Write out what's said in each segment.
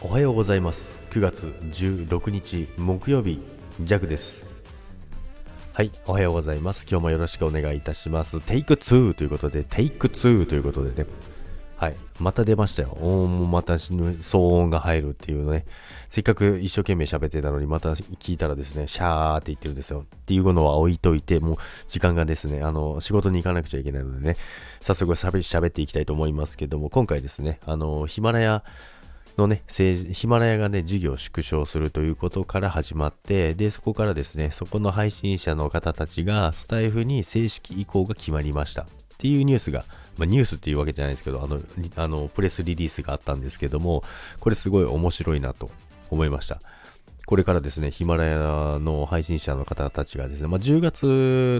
おはようございます。9月16日木曜日ジャグです。はいおはようございます。今日もよろしくお願いいたします。テイク2ということでテイク2ということでね。はいまた出ましたよ。音もまた騒音が入るっていうのね。せっかく一生懸命喋ってたのにまた聞いたらですねシャーって言ってるんですよ。っていうのは置いといてもう時間がですねあの仕事に行かなくちゃいけないのでね。早速喋っていきたいと思いますけども今回ですねあのヒマラヤのね、ヒマラヤがね、事業を縮小するということから始まって、で、そこからですね、そこの配信者の方たちがスタイフに正式移行が決まりましたっていうニュースが、まあ、ニュースっていうわけじゃないですけど、あの、あの、プレスリリースがあったんですけども、これすごい面白いなと思いました。これからですね、ヒマラヤの配信者の方たちがですね、まあ、10月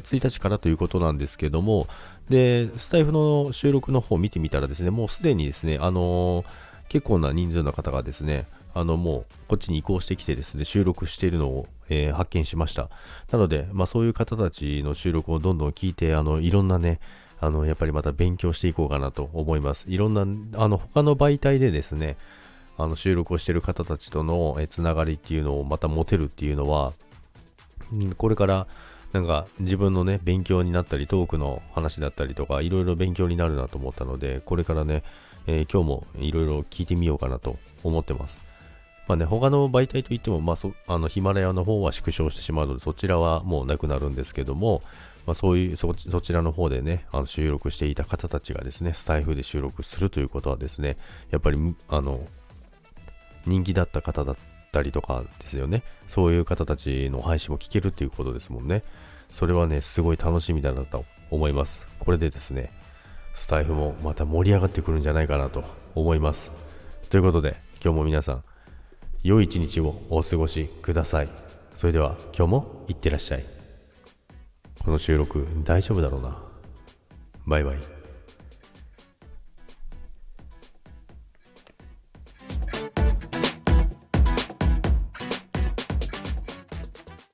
1日からということなんですけども、で、スタイフの収録の方を見てみたらですね、もうすでにですね、あのー結構な人数の方がですね、あのもうこっちに移行してきてですね、収録しているのを、えー、発見しました。なので、まあそういう方たちの収録をどんどん聞いて、あの、いろんなね、あの、やっぱりまた勉強していこうかなと思います。いろんな、あの、他の媒体でですね、あの、収録をしている方たちとの、つながりっていうのをまた持てるっていうのは、これからなんか自分のね、勉強になったり、トークの話だったりとか、いろいろ勉強になるなと思ったので、これからね、えー、今日もいろいろ聞いてみようかなと思ってます。まあね、他の媒体といっても、まあそ、あの、ヒマラヤの方は縮小してしまうので、そちらはもうなくなるんですけども、まあ、そういうそ、そちらの方でね、あの収録していた方たちがですね、スタイフで収録するということはですね、やっぱり、あの、人気だった方だったりとかですよね。そういう方たちの配信も聞けるっていうことですもんね。それはね、すごい楽しみだなと思います。これでですね、スタイフもまた盛り上がってくるんじゃないかなと思います。ということで、今日も皆さん、良い一日をお過ごしください。それでは今日もいってらっしゃい。この収録大丈夫だろうな。バイバイ。